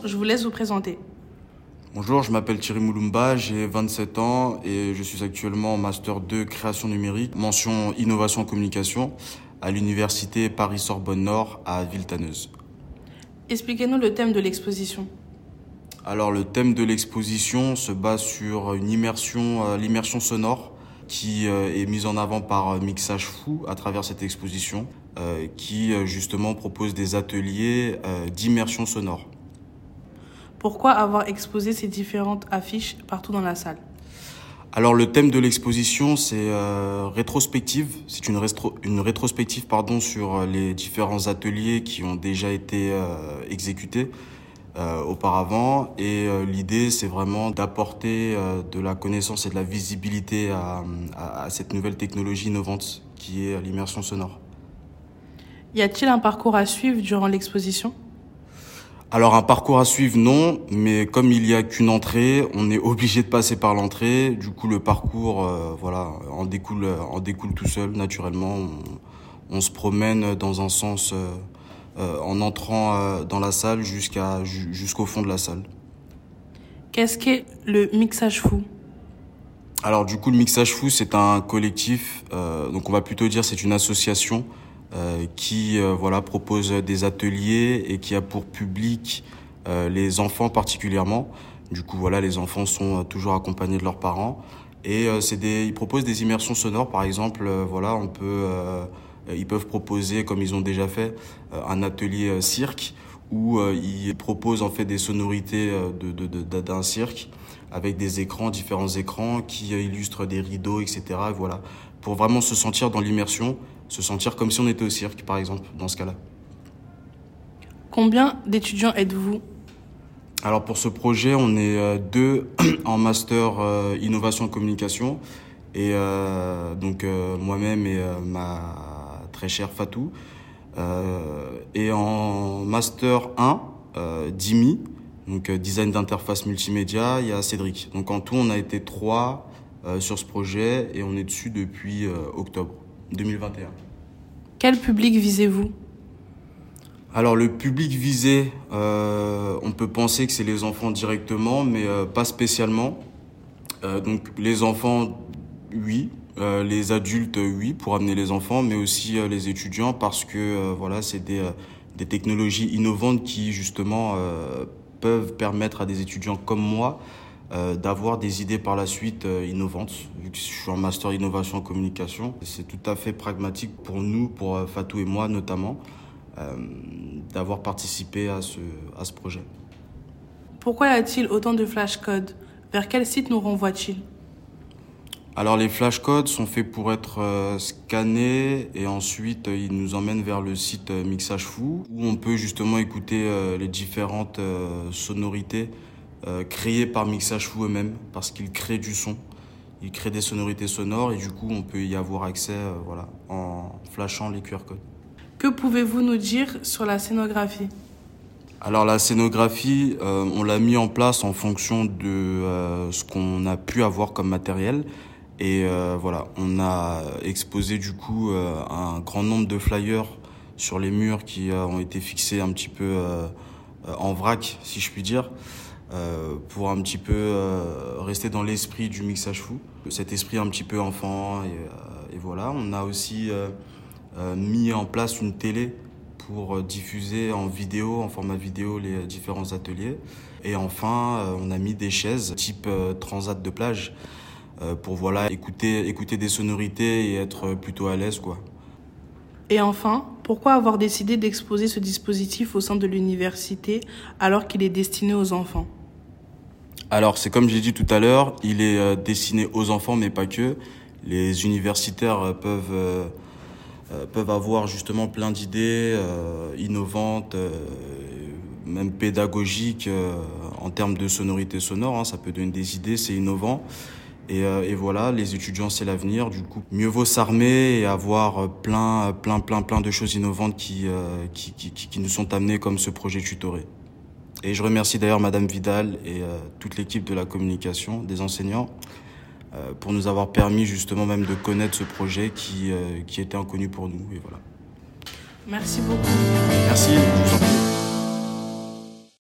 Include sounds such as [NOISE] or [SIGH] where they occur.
Bonjour, je vous laisse vous présenter. Bonjour, je m'appelle Thierry Moulumba, j'ai 27 ans et je suis actuellement en Master 2 création numérique, mention innovation communication à l'université Paris-Sorbonne Nord à Villetaneuse. Expliquez-nous le thème de l'exposition. Alors le thème de l'exposition se base sur une immersion, euh, l'immersion sonore qui euh, est mise en avant par euh, Mixage Fou à travers cette exposition, qui justement propose des ateliers d'immersion sonore. Pourquoi avoir exposé ces différentes affiches partout dans la salle? Alors le thème de l'exposition c'est rétrospective, c'est une, une rétrospective pardon sur les différents ateliers qui ont déjà été exécutés euh, auparavant. Et euh, l'idée, c'est vraiment d'apporter euh, de la connaissance et de la visibilité à, à, cette nouvelle technologie innovante qui est l'immersion sonore. Y a-t-il un parcours à suivre durant l'exposition? Alors un parcours à suivre non, mais comme il y a qu'une entrée, on est obligé de passer par l'entrée. Du coup le parcours, voilà, en découle, en découle tout seul naturellement. On, on se promène dans un sens euh, en entrant euh, dans la salle jusqu'à jusqu'au fond de la salle. Qu'est-ce qu'est le mixage fou? Alors du coup, le mixage fou, c'est un collectif, euh, donc on va plutôt dire c'est une association qui voilà propose des ateliers et qui a pour public les enfants particulièrement. Du coup, voilà, les enfants sont toujours accompagnés de leurs parents et c'est des, ils proposent des immersions sonores, par exemple. voilà, on peut euh, ils peuvent proposer, comme ils ont déjà fait, euh, un atelier euh, cirque où ils proposent en fait des sonorités d'un cirque avec des écrans, différents écrans qui illustrent des rideaux, etc. voilà, pour vraiment se sentir dans l'immersion, se sentir comme si on était au cirque, par exemple, dans ce cas-là. Combien d'étudiants êtes-vous? Alors pour ce projet, on est deux [CLEARS THROAT] en master innovation et communication, et donc moi-même et ma très cher Fatou. Euh, et en Master 1, euh, DIMI, donc euh, design d'interface multimédia, il y a Cédric. Donc en tout, on a été trois sur ce projet et on est dessus depuis octobre 2021. Quel public visez-vous? Alors le public visé, on peut penser que c'est les enfants directement, mais pas spécialement. donc les enfants, oui, euh, les adultes, oui, pour amener les enfants, mais aussi euh, les étudiants parce que euh, voilà, c'est des, des, technologies innovantes qui justement peuvent permettre à des étudiants comme moi d'avoir des idées par la suite innovantes. Vu que je suis en master innovation en communication, c'est tout à fait pragmatique pour nous, pour Fatou et moi notamment, d'avoir participé à ce, à ce projet. Pourquoi y a-t-il autant de flashcodes Vers quel site nous renvoie-t-il? Alors les flashcodes sont faits pour être euh, scannés et ensuite euh, ils nous emmènent vers le site euh, Mixage Fou où on peut justement écouter les différentes sonorités créées par Mixage Fou eux-mêmes parce qu'ils créent du son. Ils créent des sonorités sonores et du coup on peut y avoir accès voilà, en flashant les QR codes. Que pouvez-vous nous dire sur la scénographie? Alors la scénographie, on l'a mis en place en fonction de ce qu'on a pu avoir comme matériel. Et euh, voilà, on a exposé du coup euh, un grand nombre de flyers sur les murs qui euh, ont été fixés un petit peu en vrac, si je puis dire, pour un petit peu rester dans l'esprit du mixage fou, cet esprit un petit peu enfant. Et, et voilà, on a aussi mis en place une télé pour diffuser en vidéo, en format vidéo, les différents ateliers. Et enfin, on a mis des chaises type transat de plage euh, pour voilà écouter écouter des sonorités et être plutôt à l'aise quoi. Et enfin, pourquoi avoir décidé d'exposer ce dispositif au sein de l'université alors qu'il est destiné aux enfants? Alors, c'est comme j'ai dit tout à l'heure, il est euh, destiné aux enfants mais pas que. Les universitaires euh, peuvent peuvent avoir justement plein d'idées innovantes, même pédagogiques en termes de sonorité sonore. Hein. ça peut donner des idées, c'est innovant. Euh, et, voilà, les étudiants, c'est l'avenir. Du coup, mieux vaut s'armer et avoir plein, plein, plein, plein de choses innovantes qui, euh, qui, qui, qui nous sont amenées comme ce projet tutoré. Et je remercie d'ailleurs Madame Vidal et euh, toute l'équipe de la communication, des enseignants, pour nous avoir permis justement même de connaître ce projet qui, qui était inconnu pour nous. Et voilà. Merci beaucoup. Merci.